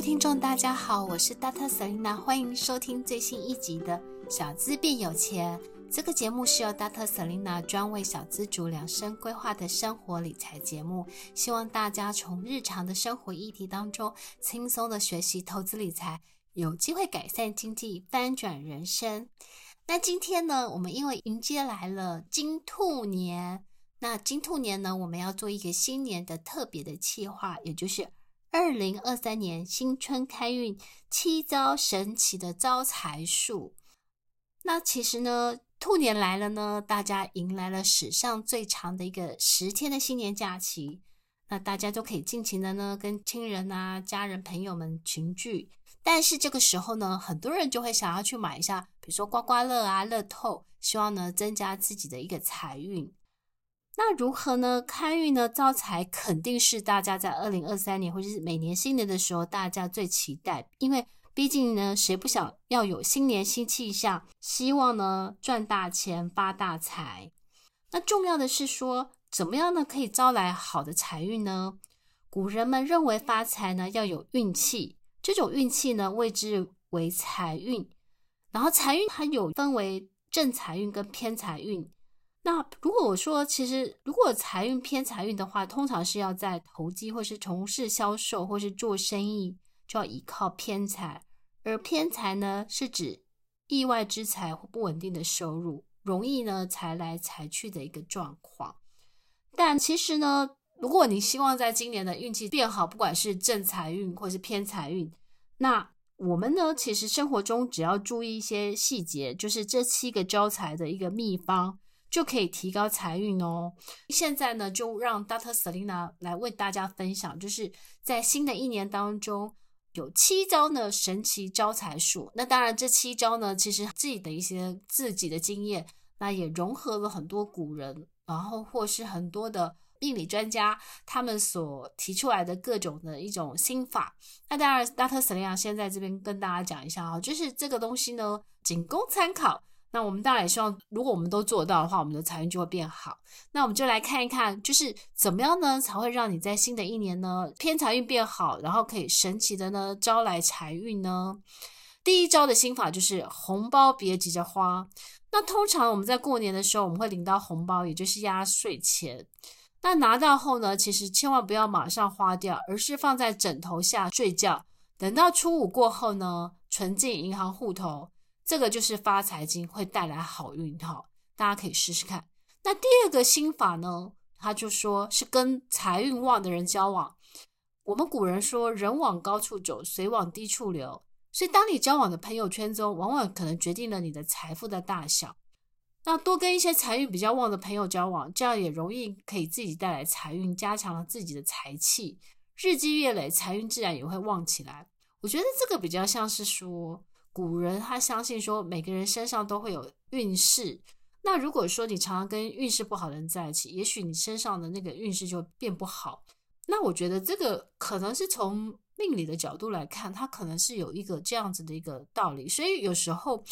位听众，大家好，我是 Dr. Selina，欢迎收听最新一集的《小资变有钱》。这个节目是由 Dr. Selina 专为小资族量身规划的生活理财节目，希望大家从日常的生活议题当中轻松的学习投资理财，有机会改善经济，翻转人生。那今天呢，我们因为迎接来了金兔年，那金兔年呢，我们要做一个新年的特别的企划，也就是。二零二三年新春开运七招神奇的招财术。那其实呢，兔年来了呢，大家迎来了史上最长的一个十天的新年假期。那大家都可以尽情的呢，跟亲人啊、家人、朋友们群聚。但是这个时候呢，很多人就会想要去买一下，比如说刮刮乐啊、乐透，希望呢增加自己的一个财运。那如何呢？开运呢？招财肯定是大家在二零二三年或者是每年新年的时候，大家最期待。因为毕竟呢，谁不想要有新年新气象？希望呢赚大钱发大财。那重要的是说，怎么样呢可以招来好的财运呢？古人们认为发财呢要有运气，这种运气呢谓之为财运。然后财运它有分为正财运跟偏财运。那如果我说，其实如果财运偏财运的话，通常是要在投机或是从事销售或是做生意，就要依靠偏财。而偏财呢，是指意外之财或不稳定的收入，容易呢财来财去的一个状况。但其实呢，如果你希望在今年的运气变好，不管是正财运或是偏财运，那我们呢，其实生活中只要注意一些细节，就是这七个招财的一个秘方。就可以提高财运哦。现在呢，就让 Dr. Selina 来为大家分享，就是在新的一年当中有七招呢神奇招财术。那当然，这七招呢，其实自己的一些自己的经验，那也融合了很多古人，然后或是很多的命理专家他们所提出来的各种的一种心法。那当然，Dr. Selina 先在这边跟大家讲一下啊，就是这个东西呢，仅供参考。那我们当然也希望，如果我们都做到的话，我们的财运就会变好。那我们就来看一看，就是怎么样呢，才会让你在新的一年呢，偏财运变好，然后可以神奇的呢招来财运呢？第一招的心法就是红包别急着花。那通常我们在过年的时候，我们会领到红包，也就是压岁钱。那拿到后呢，其实千万不要马上花掉，而是放在枕头下睡觉，等到初五过后呢，存进银行户头。这个就是发财金，会带来好运哈，大家可以试试看。那第二个心法呢，他就说是跟财运旺的人交往。我们古人说，人往高处走，水往低处流。所以，当你交往的朋友圈中，往往可能决定了你的财富的大小。那多跟一些财运比较旺的朋友交往，这样也容易可以自己带来财运，加强了自己的财气，日积月累，财运自然也会旺起来。我觉得这个比较像是说。古人他相信说，每个人身上都会有运势。那如果说你常常跟运势不好的人在一起，也许你身上的那个运势就变不好。那我觉得这个可能是从命理的角度来看，它可能是有一个这样子的一个道理。所以有时候，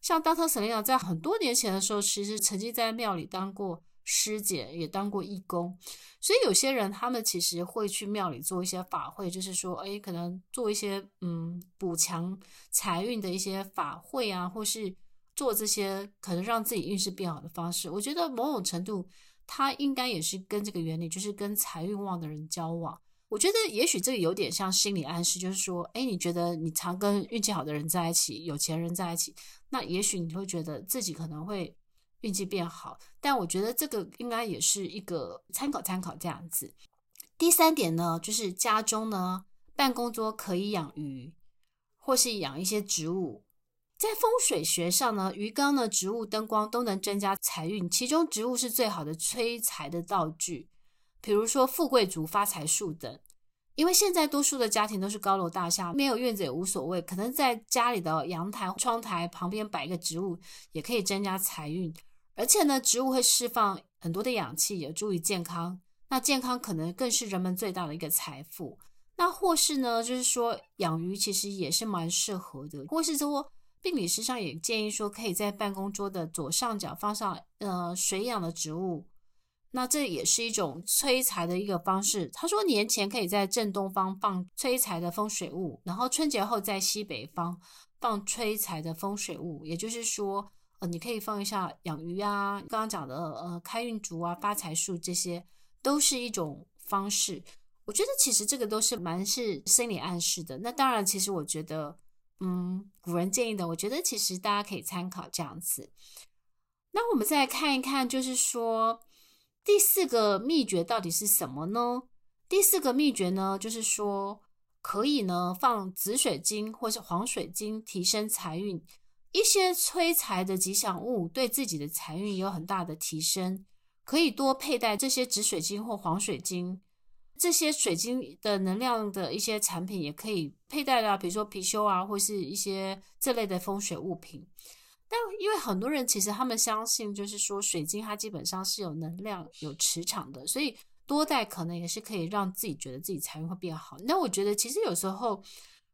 像 Dr. Selena 在很多年前的时候，其实曾经在庙里当过。师姐也当过义工，所以有些人他们其实会去庙里做一些法会，就是说，哎，可能做一些嗯补强财运的一些法会啊，或是做这些可能让自己运势变好的方式。我觉得某种程度，他应该也是跟这个原理，就是跟财运旺的人交往。我觉得也许这个有点像心理暗示，就是说，哎，你觉得你常跟运气好的人在一起，有钱人在一起，那也许你会觉得自己可能会。运气变好，但我觉得这个应该也是一个参考参考这样子。第三点呢，就是家中呢办公桌可以养鱼，或是养一些植物，在风水学上呢，鱼缸呢、植物、灯光都能增加财运，其中植物是最好的催财的道具。比如说富贵竹、发财树等。因为现在多数的家庭都是高楼大厦，没有院子也无所谓，可能在家里的阳台、窗台旁边摆一个植物，也可以增加财运。而且呢，植物会释放很多的氧气，有助于健康。那健康可能更是人们最大的一个财富。那或是呢，就是说养鱼其实也是蛮适合的，或是说。病理师上也建议说，可以在办公桌的左上角放上呃水养的植物，那这也是一种催财的一个方式。他说年前可以在正东方放催财的风水物，然后春节后在西北方放催财的风水物。也就是说，呃，你可以放一下养鱼啊，刚刚讲的呃开运竹啊、发财树，这些都是一种方式。我觉得其实这个都是蛮是心理暗示的。那当然，其实我觉得。嗯，古人建议的，我觉得其实大家可以参考这样子。那我们再看一看，就是说第四个秘诀到底是什么呢？第四个秘诀呢，就是说可以呢放紫水晶或是黄水晶，提升财运。一些催财的吉祥物对自己的财运有很大的提升，可以多佩戴这些紫水晶或黄水晶。这些水晶的能量的一些产品也可以佩戴啊，比如说貔貅啊，或是一些这类的风水物品。但因为很多人其实他们相信，就是说水晶它基本上是有能量、有磁场的，所以多戴可能也是可以让自己觉得自己财运会变好。那我觉得其实有时候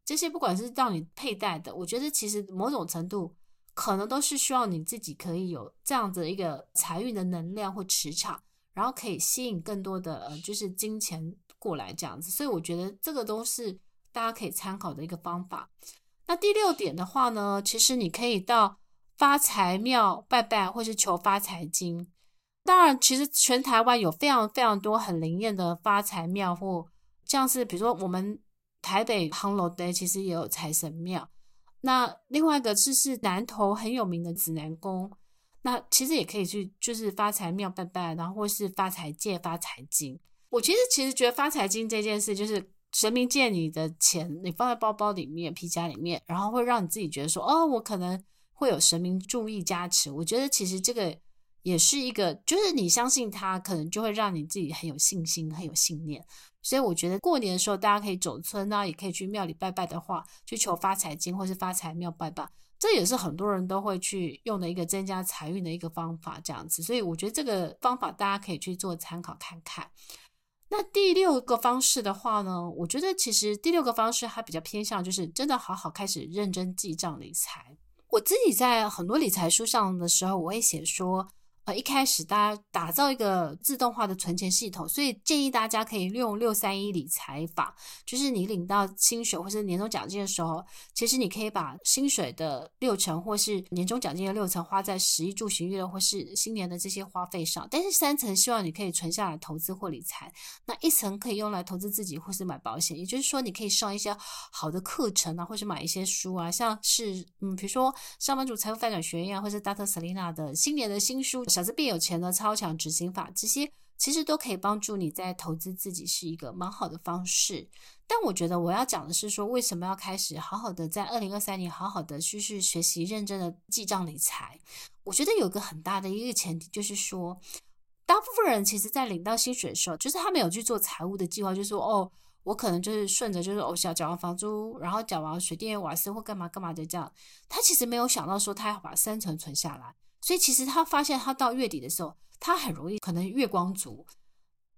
这些不管是让你佩戴的，我觉得其实某种程度可能都是需要你自己可以有这样的一个财运的能量或磁场。然后可以吸引更多的呃，就是金钱过来这样子，所以我觉得这个都是大家可以参考的一个方法。那第六点的话呢，其实你可以到发财庙拜拜，或是求发财经。当然，其实全台湾有非常非常多很灵验的发财庙，或像是比如说我们台北烘炉地其实也有财神庙。那另外一个就是南投很有名的指南宫。那其实也可以去，就是发财庙拜拜，然后或是发财借发财经。我其实其实觉得发财经这件事，就是神明借你的钱，你放在包包里面、皮夹里面，然后会让你自己觉得说，哦，我可能会有神明注意加持。我觉得其实这个也是一个，就是你相信他，可能就会让你自己很有信心、很有信念。所以我觉得过年的时候，大家可以走村啊，也可以去庙里拜拜的话，去求发财金或是发财庙拜拜。这也是很多人都会去用的一个增加财运的一个方法，这样子，所以我觉得这个方法大家可以去做参考看看。那第六个方式的话呢，我觉得其实第六个方式还比较偏向，就是真的好好开始认真记账理财。我自己在很多理财书上的时候，我也写说。呃，一开始大家打造一个自动化的存钱系统，所以建议大家可以用六三一理财法，就是你领到薪水或是年终奖金的时候，其实你可以把薪水的六成或是年终奖金的六成花在十一住行娱乐或是新年的这些花费上，但是三成希望你可以存下来投资或理财，那一层可以用来投资自己或是买保险，也就是说你可以上一些好的课程啊，或是买一些书啊，像是嗯，比如说上班族财富发展学院啊，或是 Dr. Selena 的新年的新书。小资变有钱的超强执行法，这些其实都可以帮助你在投资自己，是一个蛮好的方式。但我觉得我要讲的是说，为什么要开始好好的在二零二三年好好的去去学习认真的记账理财？我觉得有个很大的一个前提就是说，大部分人其实在领到薪水的时候，就是他没有去做财务的计划，就是说哦，我可能就是顺着就是哦，缴缴完房租，然后缴完水电瓦斯或干嘛干嘛的这样，他其实没有想到说他要把三成存下来。所以其实他发现，他到月底的时候，他很容易可能月光族。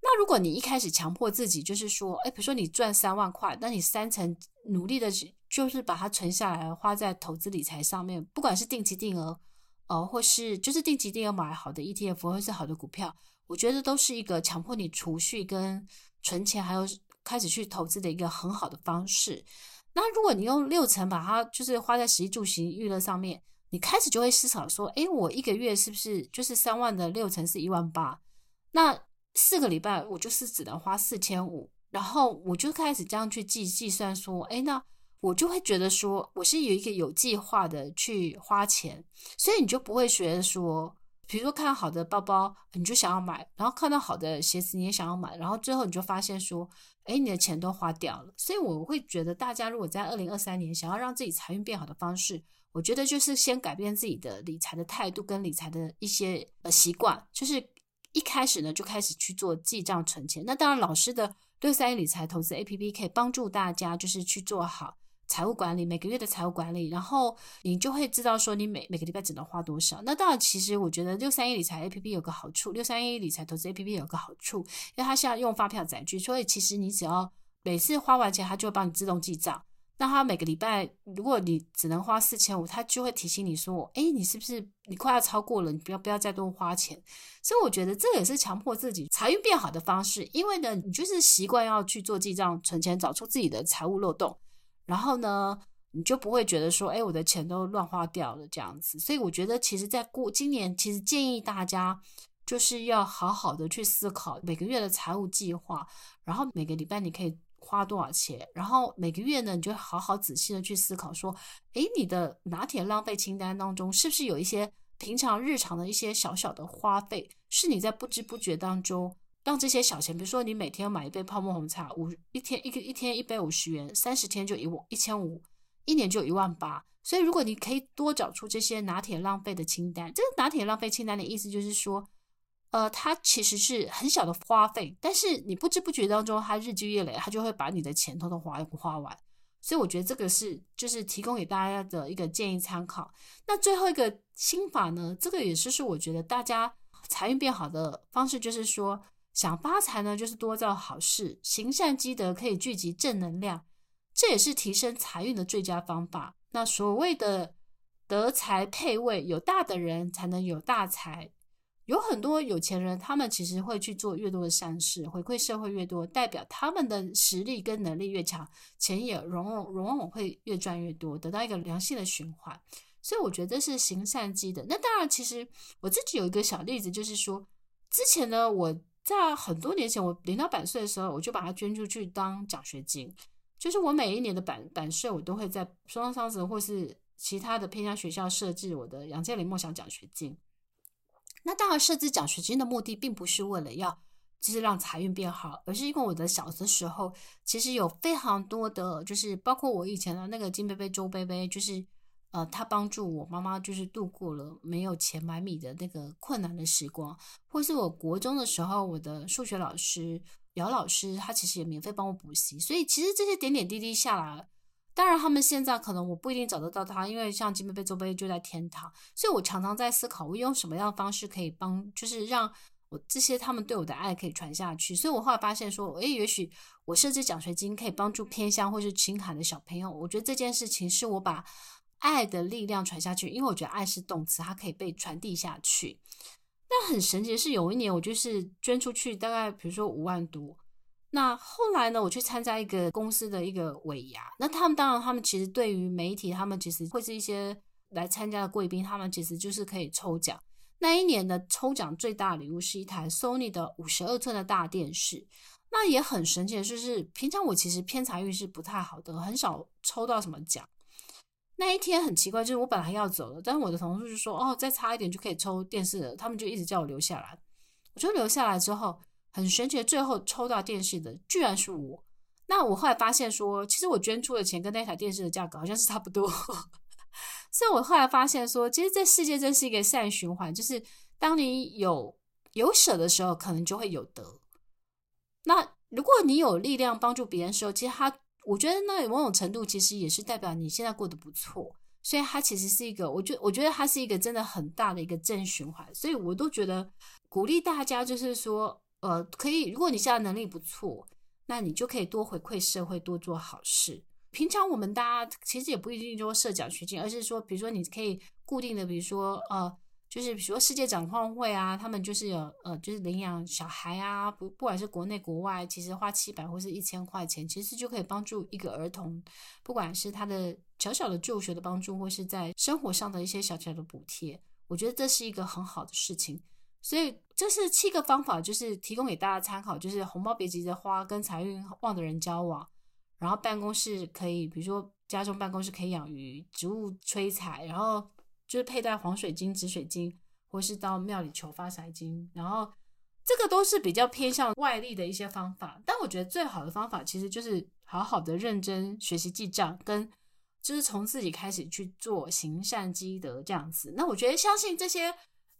那如果你一开始强迫自己，就是说，哎，比如说你赚三万块，那你三成努力的，就是把它存下来，花在投资理财上面，不管是定期定额，呃，或是就是定期定额买好的 ETF 或是好的股票，我觉得都是一个强迫你储蓄跟存钱，还有开始去投资的一个很好的方式。那如果你用六成把它就是花在食衣住行娱乐上面。你开始就会思考说，诶，我一个月是不是就是三万的六成是一万八？那四个礼拜我就是只能花四千五，然后我就开始这样去计计算说，诶，那我就会觉得说，我是有一个有计划的去花钱，所以你就不会觉得说，比如说看好的包包你就想要买，然后看到好的鞋子你也想要买，然后最后你就发现说，哎，你的钱都花掉了。所以我会觉得大家如果在二零二三年想要让自己财运变好的方式。我觉得就是先改变自己的理财的态度跟理财的一些呃习惯，就是一开始呢就开始去做记账存钱。那当然，老师的六三一理财投资 APP 可以帮助大家就是去做好。财务管理，每个月的财务管理，然后你就会知道说你每每个礼拜只能花多少。那当然，其实我觉得六三一理财 APP 有个好处，六三一理财投资 APP 有个好处，因为它现在用发票载具，所以其实你只要每次花完钱，它就会帮你自动记账。那它每个礼拜，如果你只能花四千五，它就会提醒你说，哎，你是不是你快要超过了？你不要不要再多花钱。所以我觉得这也是强迫自己财运变好的方式，因为呢，你就是习惯要去做记账、存钱，找出自己的财务漏洞。然后呢，你就不会觉得说，哎，我的钱都乱花掉了这样子。所以我觉得，其实，在过今年，其实建议大家就是要好好的去思考每个月的财务计划，然后每个礼拜你可以花多少钱，然后每个月呢，你就好好仔细的去思考说，哎，你的拿铁浪费清单当中，是不是有一些平常日常的一些小小的花费，是你在不知不觉当中。让这些小钱，比如说你每天买一杯泡沫红茶，五一天一个一天一杯五十元，三十天就一万一千五，一年就一万八。所以如果你可以多找出这些拿铁浪费的清单，这个拿铁浪费清单的意思就是说，呃，它其实是很小的花费，但是你不知不觉当中，它日积月累，它就会把你的钱偷偷花花完。所以我觉得这个是就是提供给大家的一个建议参考。那最后一个心法呢，这个也是是我觉得大家财运变好的方式，就是说。想发财呢，就是多造好事，行善积德可以聚集正能量，这也是提升财运的最佳方法。那所谓的德财配位，有大的人才能有大财。有很多有钱人，他们其实会去做越多的善事，回馈社会越多，代表他们的实力跟能力越强，钱也往往往往会越赚越多，得到一个良性的循环。所以我觉得是行善积德。那当然，其实我自己有一个小例子，就是说之前呢，我。在很多年前，我领到版税的时候，我就把它捐出去当奖学金。就是我每一年的版版税，我都会在双商子或是其他的偏乡学校设置我的杨建林梦想奖学金。那当然，设置奖学金的目的，并不是为了要就是让财运变好，而是因为我的小的时候，其实有非常多的，就是包括我以前的那个金杯杯、周杯杯，就是。呃，他帮助我妈妈就是度过了没有钱买米的那个困难的时光，或是我国中的时候，我的数学老师姚老师，他其实也免费帮我补习，所以其实这些点点滴滴下来，当然他们现在可能我不一定找得到他，因为像金杯杯、周杯就在天堂，所以我常常在思考，我用什么样的方式可以帮，就是让我这些他们对我的爱可以传下去，所以我后来发现说，诶，也许我设置奖学金可以帮助偏乡或是青海的小朋友，我觉得这件事情是我把。爱的力量传下去，因为我觉得爱是动词，它可以被传递下去。那很神奇的是，有一年我就是捐出去大概，比如说五万多。那后来呢，我去参加一个公司的一个尾牙，那他们当然，他们其实对于媒体，他们其实会是一些来参加的贵宾，他们其实就是可以抽奖。那一年的抽奖最大礼物是一台 Sony 的五十二寸的大电视。那也很神奇的就是，平常我其实偏财运是不太好的，很少抽到什么奖。那一天很奇怪，就是我本来要走了，但是我的同事就说：“哦，再差一点就可以抽电视了。”他们就一直叫我留下来。我就留下来之后，很神奇的，最后抽到电视的居然是我。那我后来发现说，其实我捐出的钱跟那台电视的价格好像是差不多。所以我后来发现说，其实这世界真是一个善循环，就是当你有有舍的时候，可能就会有得。那如果你有力量帮助别人的时候，其实他。我觉得那某种程度其实也是代表你现在过得不错，所以它其实是一个，我觉我觉得它是一个真的很大的一个正循环，所以我都觉得鼓励大家就是说，呃，可以，如果你现在能力不错，那你就可以多回馈社会，多做好事。平常我们大家其实也不一定说设奖学金，而是说，比如说你可以固定的，比如说呃。就是比如说世界展望会啊，他们就是有呃，就是领养小孩啊，不不管是国内国外，其实花七百或是一千块钱，其实就可以帮助一个儿童，不管是他的小小的就学的帮助，或是在生活上的一些小小的补贴，我觉得这是一个很好的事情。所以这是七个方法，就是提供给大家参考，就是红包别急着花，跟财运旺的人交往，然后办公室可以，比如说家中办公室可以养鱼，植物催财，然后。就是佩戴黄水晶、紫水晶，或是到庙里求发财金，然后这个都是比较偏向外力的一些方法。但我觉得最好的方法，其实就是好好的认真学习记账，跟就是从自己开始去做行善积德这样子。那我觉得相信这些，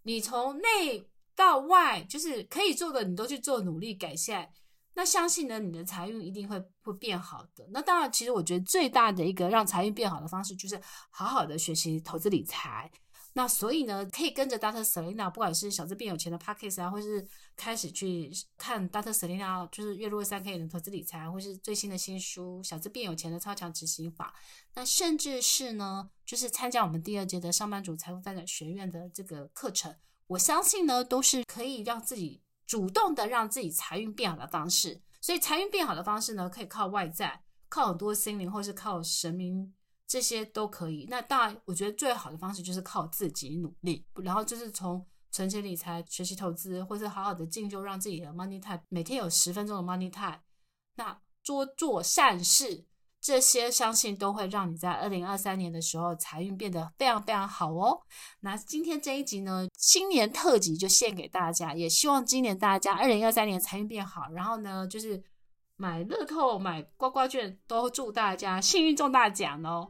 你从内到外就是可以做的，你都去做努力改善。那相信呢，你的财运一定会会变好的。那当然，其实我觉得最大的一个让财运变好的方式，就是好好的学习投资理财。那所以呢，可以跟着 Dr. Selina，不管是小资变有钱的 Podcast 啊，或是开始去看 Dr. Selina，就是月入三 K 的投资理财，或是最新的新书《小资变有钱的超强执行法》。那甚至是呢，就是参加我们第二届的上班族财富发展学院的这个课程，我相信呢，都是可以让自己。主动的让自己财运变好的方式，所以财运变好的方式呢，可以靠外在，靠很多心灵，或是靠神明，这些都可以。那当然，我觉得最好的方式就是靠自己努力，然后就是从存钱理财、学习投资，或是好好的进修，让自己的 money time 每天有十分钟的 money time，那多做善事。这些相信都会让你在二零二三年的时候财运变得非常非常好哦。那今天这一集呢，新年特辑就献给大家，也希望今年大家二零二三年财运变好。然后呢，就是买乐透、买刮刮券，都祝大家幸运中大奖哦。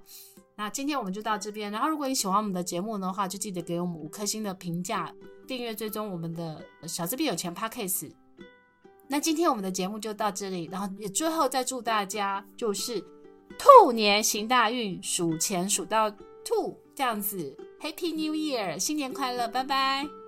那今天我们就到这边。然后如果你喜欢我们的节目的话，就记得给我们五颗星的评价，订阅追踪我们的小资变有钱 Podcast。那今天我们的节目就到这里，然后也最后再祝大家就是。兔年行大运，数钱数到兔，这样子，Happy New Year，新年快乐，拜拜。